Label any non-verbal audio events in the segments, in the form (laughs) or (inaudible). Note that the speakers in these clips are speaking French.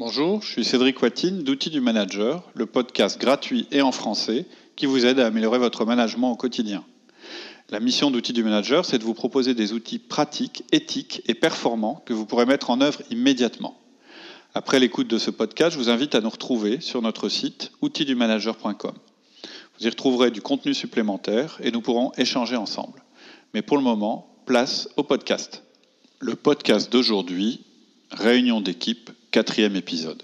Bonjour, je suis Cédric Watine d'Outils du Manager, le podcast gratuit et en français qui vous aide à améliorer votre management au quotidien. La mission d'Outils du Manager, c'est de vous proposer des outils pratiques, éthiques et performants que vous pourrez mettre en œuvre immédiatement. Après l'écoute de ce podcast, je vous invite à nous retrouver sur notre site outildumanager.com. Vous y retrouverez du contenu supplémentaire et nous pourrons échanger ensemble. Mais pour le moment, place au podcast. Le podcast d'aujourd'hui, Réunion d'équipe Quatrième épisode.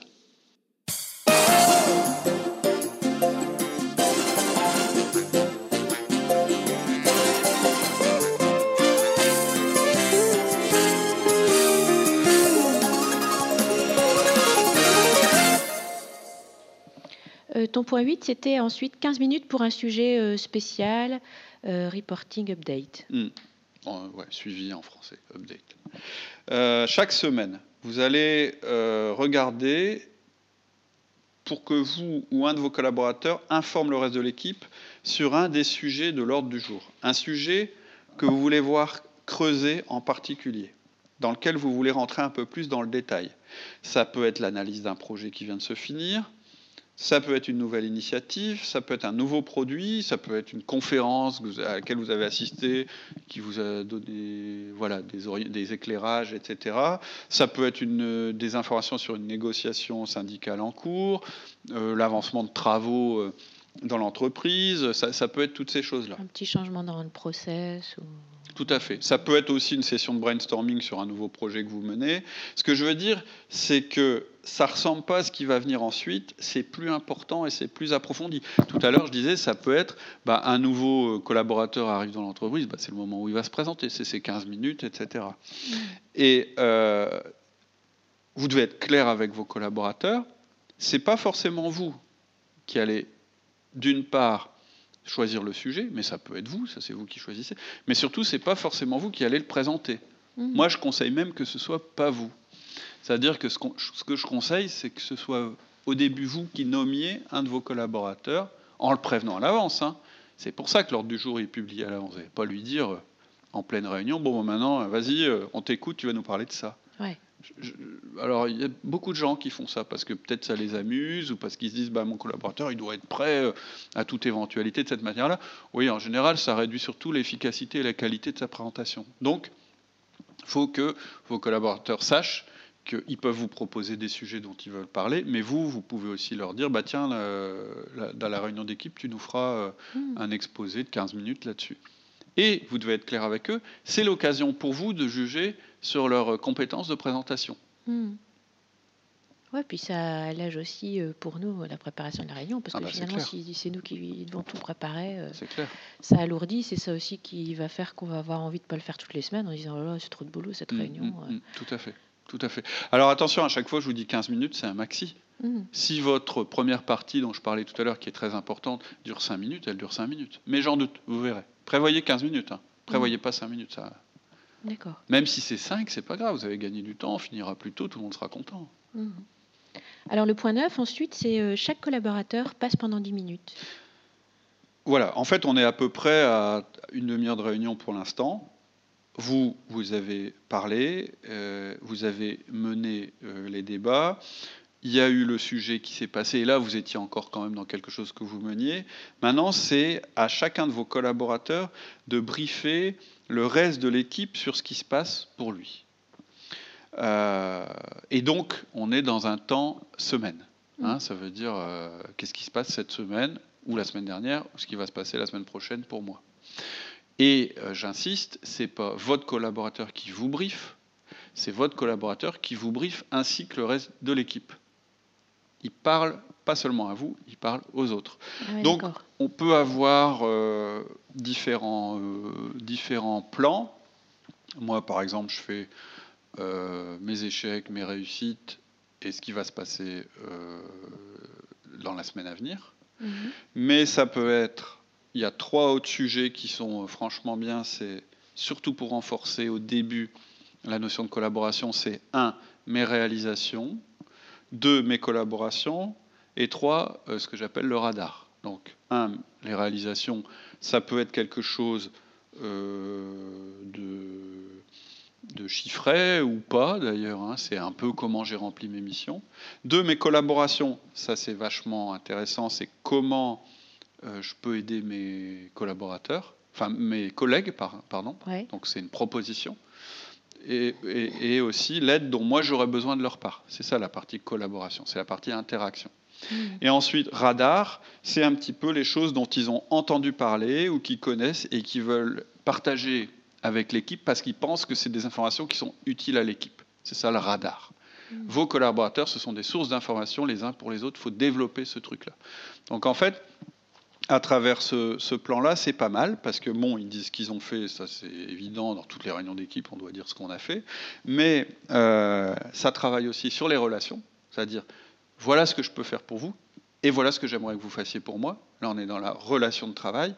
Euh, ton point 8, c'était ensuite 15 minutes pour un sujet euh, spécial, euh, reporting update. Hmm. ouais, suivi en français, update. chaque semaine, vous allez euh, regarder pour que vous ou un de vos collaborateurs informe le reste de l'équipe sur un des sujets de l'ordre du jour. Un sujet que vous voulez voir creuser en particulier, dans lequel vous voulez rentrer un peu plus dans le détail. Ça peut être l'analyse d'un projet qui vient de se finir, ça peut être une nouvelle initiative, ça peut être un nouveau produit, ça peut être une conférence à laquelle vous avez assisté, qui vous a donné voilà, des, des éclairages, etc. Ça peut être une, des informations sur une négociation syndicale en cours, euh, l'avancement de travaux euh, dans l'entreprise, ça, ça, peut être toutes ces choses-là. Un petit changement dans le process ou... Tout à fait. Ça peut être aussi une session de brainstorming sur un nouveau projet que vous menez. Ce que je veux dire, c'est que ça ressemble pas à ce qui va venir ensuite. C'est plus important et c'est plus approfondi. Tout à l'heure, je disais, ça peut être bah, un nouveau euh, collaborateur arrive dans l'entreprise, bah, c'est le moment où il va se présenter, c'est ses 15 minutes, etc. Et euh, vous devez être clair avec vos collaborateurs. C'est pas forcément vous qui allez, d'une part, choisir le sujet, mais ça peut être vous, ça c'est vous qui choisissez. Mais surtout, c'est pas forcément vous qui allez le présenter. Mhm. Moi, je conseille même que ce soit pas vous. C'est-à-dire que ce, ce, que je conseille, c'est que ce soit au début vous qui nommiez un de vos collaborateurs en le prévenant à l'avance. Hein. C'est pour ça que l'ordre du jour est publié à l'avance. Pas lui dire euh, en pleine réunion, bon, maintenant, vas-y, euh, on t'écoute, tu vas nous parler de ça. Ouais alors, il y a beaucoup de gens qui font ça parce que peut-être ça les amuse ou parce qu'ils se disent bah, mon collaborateur, il doit être prêt euh, à toute éventualité de cette manière-là. Oui, en général, ça réduit surtout l'efficacité et la qualité de sa présentation. Donc, il faut que vos collaborateurs sachent qu'ils peuvent vous proposer des sujets dont ils veulent parler, mais vous, vous pouvez aussi leur dire bah, tiens, dans la réunion d'équipe, tu nous feras euh, hmm. un exposé de 15 minutes là-dessus. Et vous devez être clair avec eux, c'est l'occasion pour vous de juger sur leurs compétences de présentation. Hmm. Oui, puis ça allège aussi euh, pour nous la préparation de la réunion, parce ah que bah, finalement, si c'est nous qui devons tout préparer, euh, ça alourdit. C'est ça aussi qui va faire qu'on va avoir envie de ne pas le faire toutes les semaines en disant oh c'est trop de boulot cette hmm, réunion. Hmm, tout à fait. Tout à fait. Alors attention, à chaque fois, je vous dis 15 minutes, c'est un maxi. Si votre première partie, dont je parlais tout à l'heure, qui est très importante, dure 5 minutes, elle dure 5 minutes. Mais j'en doute, vous verrez. Prévoyez 15 minutes. Hein. Prévoyez pas 5 minutes. Ça, D'accord. Même si c'est 5, c'est pas grave, vous avez gagné du temps, on finira plus tôt, tout le monde sera content. Mhm. Alors le point 9, ensuite, c'est euh, chaque collaborateur passe pendant 10 minutes. Voilà, en fait, on est à peu près à une demi-heure de réunion pour l'instant. Vous, vous avez parlé, euh, vous avez mené euh, les débats, il y a eu le sujet qui s'est passé, et là, vous étiez encore quand même dans quelque chose que vous meniez. Maintenant, c'est à chacun de vos collaborateurs de briefer le reste de l'équipe sur ce qui se passe pour lui. Euh, et donc, on est dans un temps semaine. Hein, ça veut dire qu'est-ce qui se passe cette semaine ou la semaine dernière, ou ce qui va se passer la semaine prochaine pour moi. Et euh, j'insiste, c'est pas votre collaborateur qui vous briefe, c'est votre collaborateur qui vous briefe ainsi que le reste de l'équipe il parle pas seulement à vous, il parle aux autres. Ah Donc, on peut avoir euh, différents, euh, différents plans. Moi, par exemple, je fais euh, mes échecs, mes réussites et ce qui va se passer dans la semaine à venir. Mhm. Mais ça peut être, il y a trois autres sujets qui sont franchement bien. C'est surtout pour renforcer au début la notion de collaboration. C'est un, mes réalisations deux, mes collaborations, et trois, euh, ce que j'appelle le radar. Donc, un, les réalisations, ça peut être quelque chose euh, de, chiffrer ou pas d'ailleurs, hein. c'est un peu comment j'ai rempli mes missions. Deux, mes collaborations, ça c'est vachement intéressant, c'est comment euh, je peux aider mes collaborateurs, enfin mes collègues, pardon. Donc c'est une proposition. Et, aussi l'aide dont moi j'aurais besoin de leur part. C'est ça la partie collaboration, c'est la partie interaction. Hmm. Et ensuite, radar, c'est un petit peu les choses dont ils ont entendu parler ou qu'ils connaissent et qui veulent partager avec l'équipe parce qu'ils pensent que c'est des informations qui sont utiles à l'équipe. C'est ça le radar. Hmm. Vos collaborateurs, ce sont des sources d'informations les uns pour les autres. Il faut développer ce truc-là. Donc en fait, à travers ce, plan-là, c'est pas mal, parce que bon, ils disent ce qu'ils ont fait, ça c'est évident, dans toutes les réunions d'équipe, on doit dire ce qu'on a fait, mais euh, ça travaille aussi sur les relations, c'est-à-dire, voilà ce que je peux faire pour vous, et voilà ce que j'aimerais que vous fassiez pour moi. Là, on est dans la relation de travail.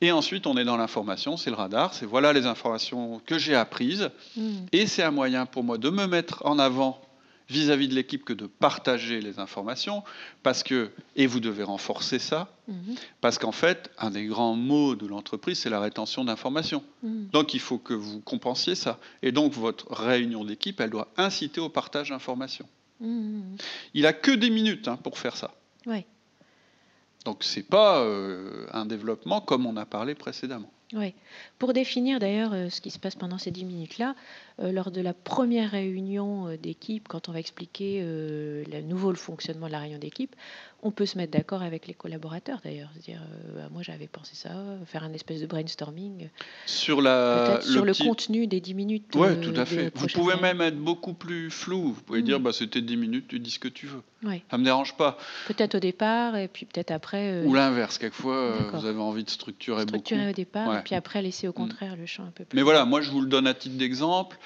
Et ensuite, on est dans l'information, c'est le radar, c'est voilà les informations que j'ai apprises, mmh. et c'est un moyen pour moi de me mettre en avant vis-à-vis de l'équipe que de partager les informations, parce que, et vous devez renforcer ça, mhm. parce qu'en fait, un des grands mots de l'entreprise, c'est la rétention d'informations. Mhm. Donc il faut que vous compensiez ça. Et donc votre réunion d'équipe, elle doit inciter au partage d'informations. Mhm. Il a que des minutes hein, pour faire ça. Donc ce n'est pas euh, un développement comme on a parlé précédemment. Oui. Pour définir d'ailleurs euh, ce qui se passe pendant ces 10 minutes-là, euh, lors de la première réunion euh, d'équipe, quand on va expliquer le nouveau le fonctionnement de la réunion d'équipe, on peut se mettre d'accord avec les collaborateurs d'ailleurs. dire bah, moi j'avais pensé ça, faire un espèce de brainstorming. Sur, la, le, sur le contenu des 10 minutes. Oui, tout à fait. Vous pouvez même être beaucoup plus flou. Vous pouvez dire mm. bah, c'était 10 minutes, tu dis ce que tu veux. Ça ne me dérange pas. Peut-être au départ et puis peut-être après. Ou l'inverse, quelquefois vous avez envie de structurer, structurer au départ et puis après laisser au mm. contraire le champ un peu plus. Mais voilà, moi je vous le donne à titre d'exemple.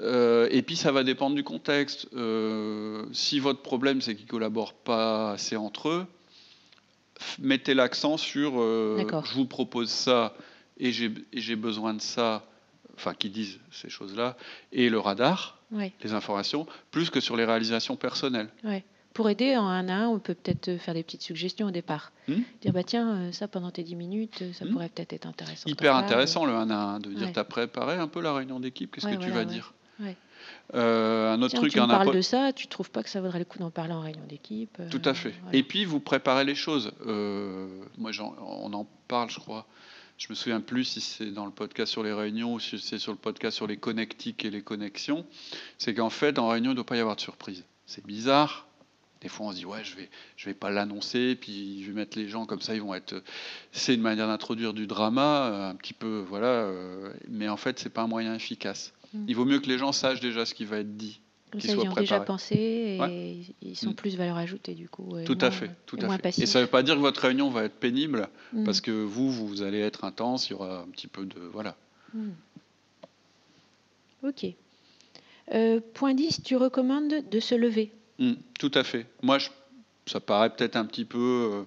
Euh, et puis ça va dépendre du contexte. Euh, si votre problème c'est qu'ils collaborent pas assez entre eux, mettez l'accent sur euh, je vous propose ça et j'ai besoin de ça, enfin qui disent ces choses-là, et le radar, les informations, plus que sur les réalisations personnelles. Pour aider en un à un, on peut peut-être faire des petites suggestions au départ. Hmm dire, bah tiens, ça pendant tes 10 minutes, ça hmm pourrait peut-être être intéressant. Hyper intéressant le 1 à 1, de dire, tu as préparé un peu la réunion d'équipe, qu'est-ce que tu vas dire euh, un autre truc, tu parles de ça, tu trouves pas que ça vaudrait le coup d'en parler en réunion d'équipe euh, Tout à fait. Et puis vous préparez les choses. Euh, moi, on en parle, je crois. Je me souviens plus si c'est dans le podcast sur les réunions ou si c'est sur le podcast sur les connectiques et les connexions. C'est qu'en fait, en réunion, il ne doit pas y avoir de surprise. C'est bizarre. Des fois, on se dit ouais, je vais, je vais pas l'annoncer, puis je vais mettre les gens comme ça, ils vont être. C'est une manière d'introduire du drama, un petit peu, voilà. mais en fait, c'est pas un moyen efficace. Mm. Il vaut mieux que les gens sachent déjà ce qui va être dit. Comme ça, ils ont déjà pensé et ils sont mm. plus valeur ajoutée du coup. Tout à fait, tout à fait. Et ça ne veut pas dire que votre réunion va être pénible mm. parce que vous, vous allez être intense, il y aura un petit peu de voilà. Ok. Euh, point 10, tu recommandes de se lever? Tout à fait. Moi, ça paraît peut-être un petit peu euh,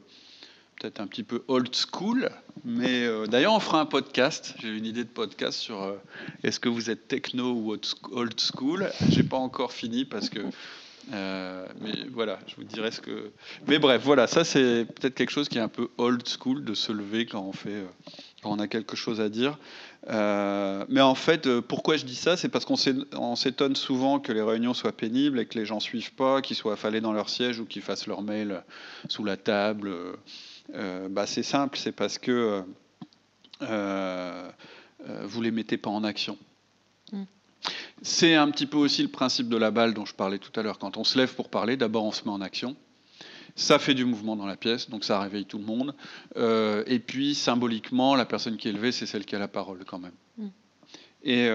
peut-être un petit peu old school, mais euh, d'ailleurs on fera un podcast. J'ai une idée de podcast sur euh, est-ce que vous êtes techno ou old school? J'ai pas encore fini parce que, mais voilà, je vous dirai ce que. Mais bref, voilà, ça c'est peut-être quelque chose qui est un peu old school de se lever quand on fait, quand on a quelque chose à dire. mais en fait, pourquoi je dis ça C'est parce qu'on s'étonne souvent que les réunions soient pénibles et que les gens suivent pas, qu'ils soient affalés dans leur siège ou qu'ils fassent leur mail sous la table. Euh, bah, C'est simple, c'est parce que euh, euh, vous ne les mettez pas en action. Mm. C'est un petit peu aussi le principe de la balle dont je parlais tout à l'heure. Quand on se lève pour parler, d'abord on se met en action. Ça fait du mouvement dans la pièce, donc ça réveille tout le monde. et puis symboliquement, la personne qui est levée, c'est celle qui a la parole quand même. Mm. Et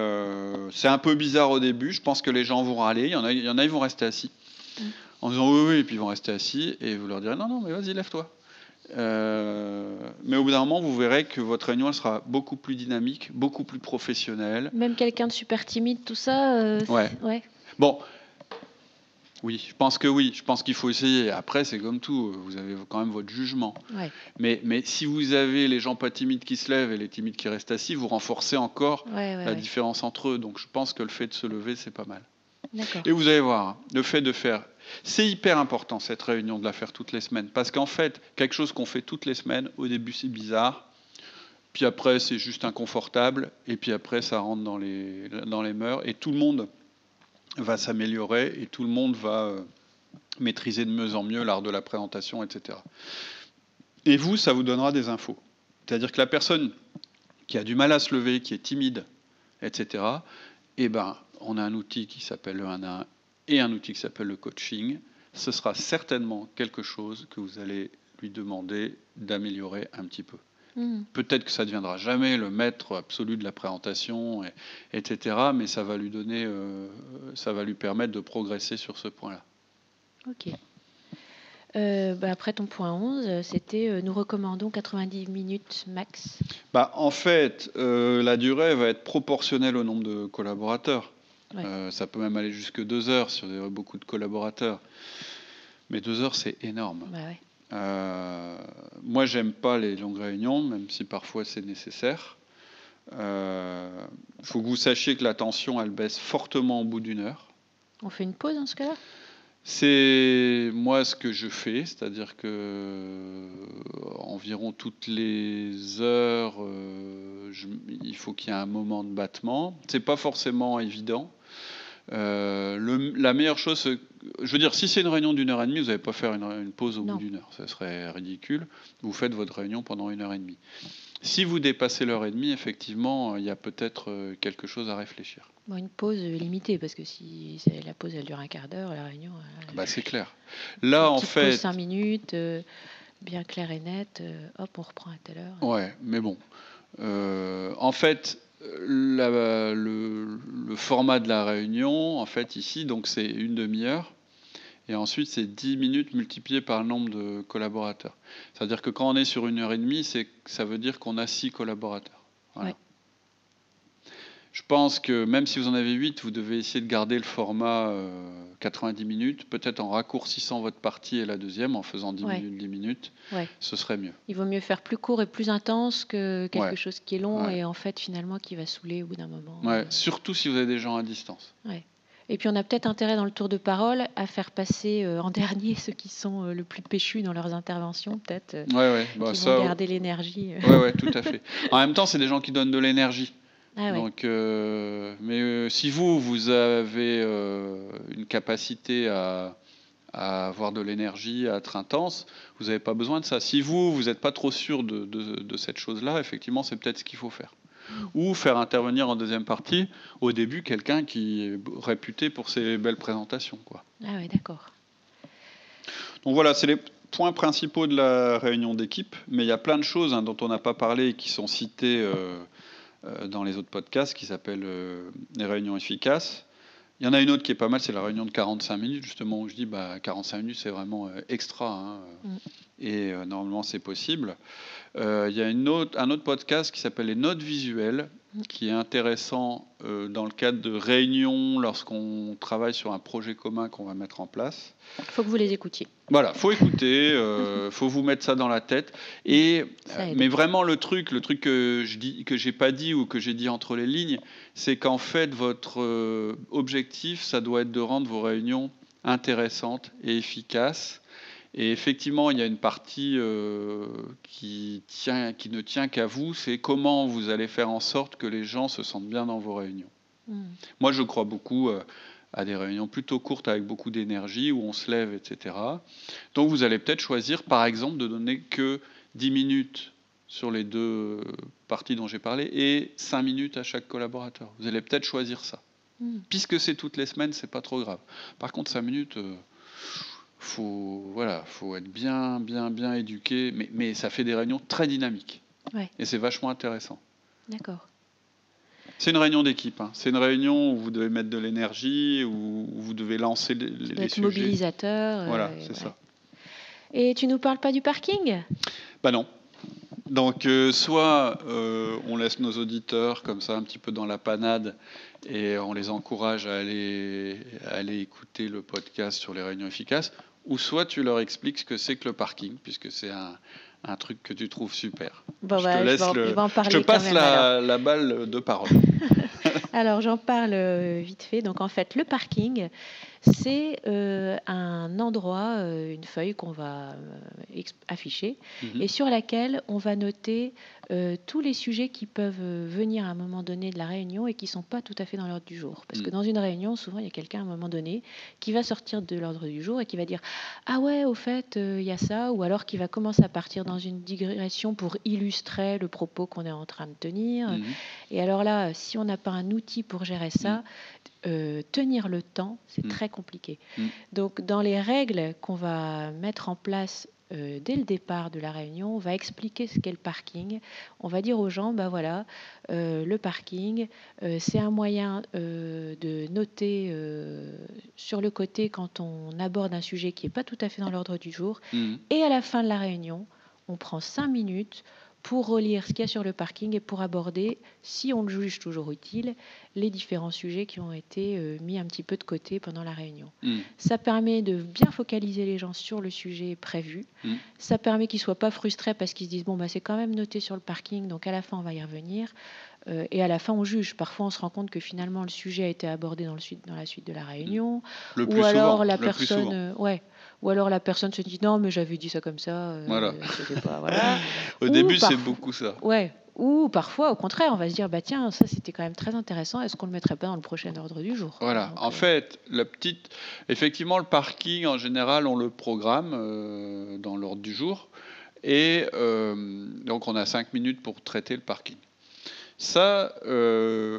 c'est un peu bizarre au début. Je pense que les gens vont râler. Il y en a, il y en a ils vont rester assis. Mm. En disant oui, oui, et puis ils vont rester assis. Et vous leur direz non, non, mais vas-y, lève-toi. Euh, mais au bout d'un moment, vous verrez que votre réunion sera beaucoup plus dynamique, beaucoup plus professionnelle. Même quelqu'un de super timide, tout ça. Euh, ouais. ouais. Bon. Oui, je pense que oui. Je pense qu'il faut essayer. Après, c'est comme tout. Vous avez quand même votre jugement. Ouais. Mais, mais si vous avez les gens pas timides qui se lèvent et les timides qui restent assis, vous renforcez encore la différence entre eux. Donc je pense que le fait de se lever, c'est pas mal. Et vous allez voir, le fait de faire c'est hyper important cette réunion de la faire toutes les semaines, parce qu'en fait, quelque chose qu'on fait toutes les semaines, au début c'est bizarre, puis après c'est juste inconfortable, et puis après ça rentre dans les, dans les mœurs, et tout le monde va s'améliorer, et tout le monde va euh, maîtriser de mieux en mieux l'art de la présentation, etc. Et vous, ça vous donnera des infos. C'est-à-dire que la personne qui a du mal à se lever, qui est timide, etc., eh ben, on a un outil qui s'appelle le 1 à 1 et un outil qui s'appelle le coaching. Ce sera certainement quelque chose que vous allez lui demander d'améliorer un petit peu. Hmm. Peut-être que ça ne deviendra jamais le maître absolu de la présentation, etc. Mais ça va lui donner, euh, ça va lui permettre de progresser sur ce point-là. Ok. Euh, bah, après ton point 11, c'était euh, nous recommandons 90 minutes max. Bah, en fait, la durée va être proportionnelle au nombre de collaborateurs. ça peut même aller jusque deux heures sur beaucoup de collaborateurs. Mais deux heures, c'est énorme. Bah, ouais. Euh, moi, j'aime pas les longues réunions, même si parfois c'est nécessaire. Il euh, faut que vous sachiez que la tension, elle baisse fortement au bout d'une heure. On fait une pause dans ce cas-là? C'est moi ce que je fais, c'est-à-dire que euh, environ toutes les heures, il faut qu'il y ait un moment de battement. C'est pas forcément évident. Euh, la meilleure chose, je veux dire, si c'est une réunion d'une heure et demie, vous n'allez pas faire une, pause au bout d'une heure. Ce serait ridicule. Vous faites votre réunion pendant une heure et demie. Si vous dépassez l'heure et demie, effectivement, il y a peut-être euh, quelque chose à réfléchir. une pause limitée, parce que si la pause elle dure un quart d'heure, la réunion. bah, c'est clair. Là, en fait. cinq minutes, euh, bien clair et net. hop, on reprend à telle heure. Ouais, mais bon. en fait, le, format de la réunion, en fait, ici, donc c'est une demi-heure. Et ensuite, c'est 10 minutes multipliées par le nombre de collaborateurs. C'est-à-dire que quand on est sur une heure et demie, ça veut dire qu'on a six collaborateurs. Je pense que même si vous en avez 8, vous devez essayer de garder le format 90 euh, minutes, peut-être en raccourcissant votre partie et la deuxième, en faisant 10 minutes, 10 minutes, ce serait mieux. Il vaut mieux faire plus court et plus intense que quelque chose qui est long et en fait finalement qui va saouler au bout d'un moment. Surtout si vous avez des gens à distance. Et puis on a peut-être intérêt dans le tour de parole à faire passer euh, en (laughs) dernier ceux qui sont euh, le plus péchus dans leurs interventions, peut-être, bah, qui vont garder l'énergie. Oui, ouais, tout à fait. En même temps, c'est des gens qui donnent de l'énergie. Ah Donc, euh, mais euh, si vous, vous avez euh, une capacité à, avoir de l'énergie, à être intense, vous n'avez pas besoin de ça. Si vous, vous n'êtes pas trop sûr de, cette chose-là, effectivement, c'est peut-être ce qu'il faut faire. Mm. Ou faire intervenir en deuxième partie, au début, quelqu'un qui est réputé pour ses belles présentations. Quoi. Ah oui, d'accord. Donc voilà, c'est les points principaux de la réunion d'équipe, mais il y a plein de choses hein, dont on n'a pas parlé et qui sont citées dans les autres podcasts qui s'appelle euh, Les réunions efficaces. Il y en a une autre qui est pas mal, c'est la réunion de 45 minutes, justement, où je dis bah, 45 minutes, c'est vraiment euh, extra. Hein, mm. Et normalement, c'est possible. il y a une autre, un autre podcast qui s'appelle Les notes visuelles, qui est intéressant euh, dans le cadre de réunions lorsqu'on travaille sur un projet commun qu'on va mettre en place. Il faut que vous les écoutiez. Voilà, faut écouter, euh, faut vous mettre ça dans la tête. Et euh, mais vraiment le truc, le truc que je dis, que j'ai pas dit ou que j'ai dit entre les lignes, c'est qu'en fait votre euh, objectif, ça doit être de rendre vos réunions intéressantes et efficaces et effectivement, il y a une partie euh, qui, tient, qui ne tient qu'à vous, c'est comment vous allez faire en sorte que les gens se sentent bien dans vos réunions. Hmm. Moi, je crois beaucoup euh, à des réunions plutôt courtes avec beaucoup d'énergie, où on se lève, etc. Donc, vous allez peut-être choisir, par exemple, de donner que 10 minutes sur les deux parties dont j'ai parlé et 5 minutes à chaque collaborateur. Vous allez peut-être choisir ça. Hmm. Puisque c'est toutes les semaines, c'est pas trop grave. Par contre, 5 minutes... Euh, faut voilà, faut être bien, bien, bien éduqué, mais, mais ça fait des réunions très dynamiques. Et c'est vachement intéressant. D'accord. C'est une réunion d'équipe. Hein. C'est une réunion où vous devez mettre de l'énergie, où, vous devez lancer les, les, être mobilisateur. Voilà, c'est ça. Et tu nous parles pas du parking? Bah non. Donc, euh, soit euh, on laisse nos auditeurs comme ça un petit peu dans la panade et on les encourage à aller, à aller écouter le podcast sur les réunions efficaces, ou soit tu leur expliques ce que c'est que le parking, puisque c'est un, un, truc que tu trouves super. Bon, je, te laisse le... je te passe la, la, balle de parole. (laughs) alors j'en parle euh, vite fait. Donc en fait, le parking, c'est euh, un endroit, euh, une feuille qu'on va afficher mhm. et sur laquelle on va noter tous les sujets qui peuvent venir à un moment donné de la réunion et qui ne sont pas tout à fait dans l'ordre du jour. Parce que mhm. dans une réunion, souvent, il y a quelqu'un à un moment donné qui va sortir de l'ordre du jour et qui va dire Ah ouais, au fait, il y a ça, ou alors qui va commencer à partir dans une digression pour illustrer le propos qu'on est en train de tenir. Mhm. Et alors là, si on n'a pas un outil pour gérer ça, euh, tenir le temps, c'est mm. très compliqué. Mm. Donc, dans les règles qu'on va mettre en place euh, dès le départ de la réunion, on va expliquer ce qu'est le parking. On va dire aux gens, bah voilà, euh, le parking, c'est un moyen de noter sur le côté quand on aborde un sujet qui n'est pas tout à fait dans l'ordre du jour. Mm. Et à la fin de la réunion, on prend cinq minutes pour relire ce qu'il y a sur le parking et pour aborder, si on le juge toujours utile, les différents sujets qui ont été euh, mis un petit peu de côté pendant la réunion. Hmm. Ça permet de bien focaliser les gens sur le sujet prévu. Hmm. Ça permet qu'ils ne soient pas frustrés parce qu'ils se disent, bon, bah, c'est quand même noté sur le parking, donc à la fin, on va y revenir. Euh, et à la fin, on juge. Parfois, on se rend compte que finalement, le sujet a été abordé dans, le suite, dans la suite de la réunion. Le ou alors la personne, euh, ouais, ou alors la personne se dit non, mais j'avais dit ça comme ça. Euh, voilà. (laughs) Au début, c'est beaucoup ça. Ouais. Ou parfois, au contraire, on va se dire bah tiens, ça c'était quand même très intéressant. Est-ce qu'on le mettrait pas dans le prochain ordre du jour? Voilà. en euh, fait, la petite, effectivement, le parking en général, on le programme euh, dans l'ordre du jour, et donc on a cinq minutes pour traiter le parking. Ça, euh,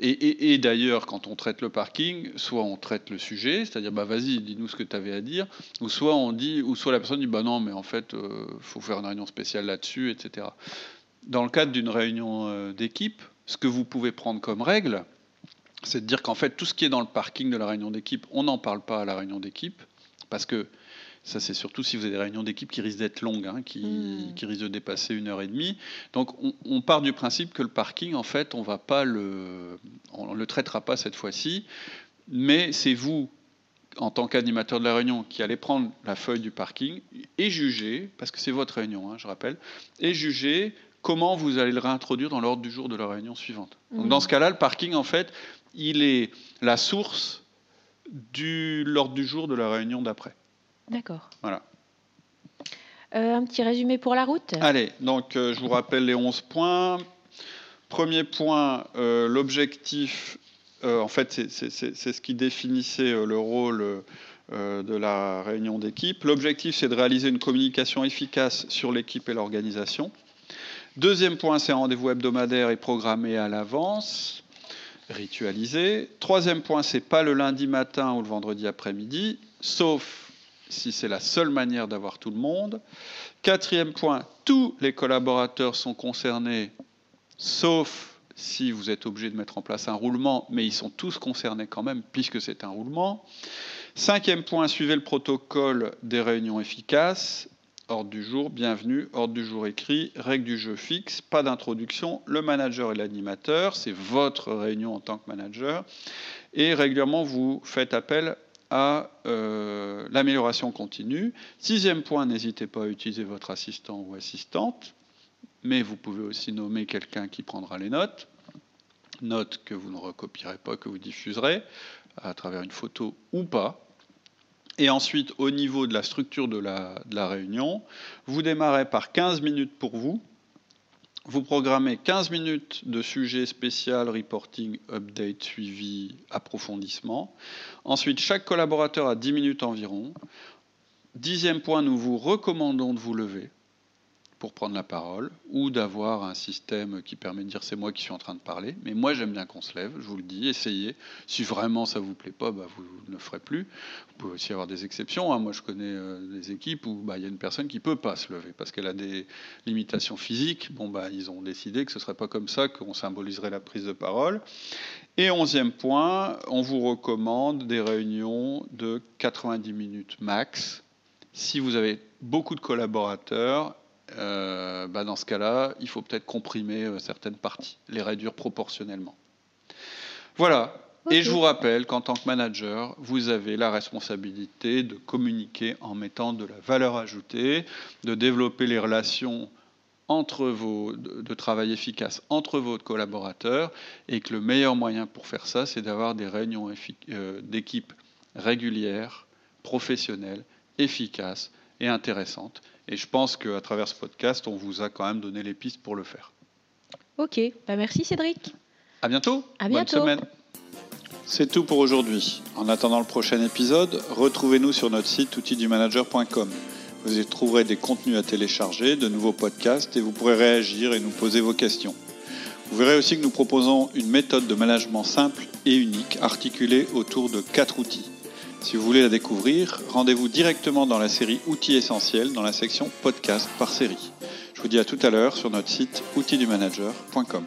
et, d'ailleurs, quand on traite le parking, soit on traite le sujet, c'est-à-dire, bah vas-y, dis-nous ce que tu avais à dire, ou soit on dit, ou soit la personne dit, bah non, mais en fait, il euh, faut faire une réunion spéciale là-dessus, etc. Dans le cadre d'une réunion euh, d'équipe, ce que vous pouvez prendre comme règle, c'est de dire qu'en fait, tout ce qui est dans le parking de la réunion d'équipe, on n'en parle pas à la réunion d'équipe, parce que ça, c'est surtout si vous avez des réunions d'équipe qui risquent d'être longues, hein, hmm. qui, risquent de dépasser une heure et demie. Donc, on, part du principe que le parking, en fait, on va pas le, on le traitera pas cette fois-ci, mais c'est vous, en tant qu'animateur de la réunion, qui allez prendre la feuille du parking et juger, parce que c'est votre réunion, hein, je rappelle, et juger comment vous allez le réintroduire dans l'ordre du jour de la réunion suivante. Donc, dans hmm. ce cas-là, le parking, en fait, il est la source de l'ordre du jour de la réunion d'après. D'accord. Voilà. Euh, un petit résumé pour la route? Allez, donc euh, je vous rappelle les 11 points. Premier point, euh, l'objectif, en fait, c'est ce qui définissait le rôle de la réunion d'équipe. L'objectif, c'est de réaliser une communication efficace sur l'équipe et l'organisation. Deuxième point, c'est un rendez-vous hebdomadaire et programmé à l'avance, ritualisé. Troisième point, c'est pas le lundi matin ou le vendredi après-midi, sauf si c'est la seule manière d'avoir tout le monde. Quatrième point, tous les collaborateurs sont concernés, sauf si vous êtes obligé de mettre en place un roulement, mais ils sont tous concernés quand même, puisque c'est un roulement. Cinquième point, suivez le protocole des réunions efficaces. Ordre du jour, bienvenue, ordre du jour écrit, règle du jeu fixe, pas d'introduction, le manager et l'animateur, c'est votre réunion en tant que manager. Et régulièrement, vous faites appel à euh, l'amélioration continue. Sixième point, n'hésitez pas à utiliser votre assistant ou assistante, mais vous pouvez aussi nommer quelqu'un qui prendra les notes. Notes que vous ne recopierez pas, que vous diffuserez à travers une photo ou pas. Et ensuite, au niveau de la structure de la, de la réunion, vous démarrez par 15 minutes pour vous, vous programmez 15 minutes de sujet spécial, reporting, update, suivi, approfondissement. Ensuite, chaque collaborateur a 10 minutes environ. Dixième point, nous vous recommandons de vous lever pour prendre la parole ou d'avoir un système qui permet de dire c'est moi qui suis en train de parler. Mais moi j'aime bien qu'on se lève, je vous le dis, essayez. Si vraiment ça vous plaît pas, bah, vous ne le ferez plus. Vous pouvez aussi avoir des exceptions. Hein. Moi je connais euh, des équipes où bah, il y a une personne qui peut pas se lever parce qu'elle a des limitations physiques. Bon bah ils ont décidé que ce serait pas comme ça qu'on symboliserait la prise de parole. Et onzième point, on vous recommande des réunions de 90 minutes max. Si vous avez beaucoup de collaborateurs, euh, bah, dans ce cas-là, il faut peut-être comprimer euh, certaines parties, les réduire proportionnellement. Voilà. Et je vous rappelle qu'en tant que manager, vous avez la responsabilité de communiquer en mettant de la valeur ajoutée, de développer les relations entre vos, de, travail efficace entre vos collaborateurs, et que le meilleur moyen pour faire ça, c'est d'avoir des réunions euh, d'équipe régulière, professionnelle, efficace et intéressante. Et je pense qu'à travers ce podcast, on vous a quand même donné les pistes pour le faire. Ok, bah merci Cédric. À bientôt. À bientôt. Bonne semaine. C'est tout pour aujourd'hui. En attendant le prochain épisode, retrouvez-nous sur notre site outildumanager.com. Vous y trouverez des contenus à télécharger, de nouveaux podcasts et vous pourrez réagir et nous poser vos questions. Vous verrez aussi que nous proposons une méthode de management simple et unique articulée autour de quatre outils. Si vous voulez la découvrir, rendez-vous directement dans la série Outils essentiels dans la section Podcast par série. Je vous dis à tout à l'heure sur notre site outildumanager.com.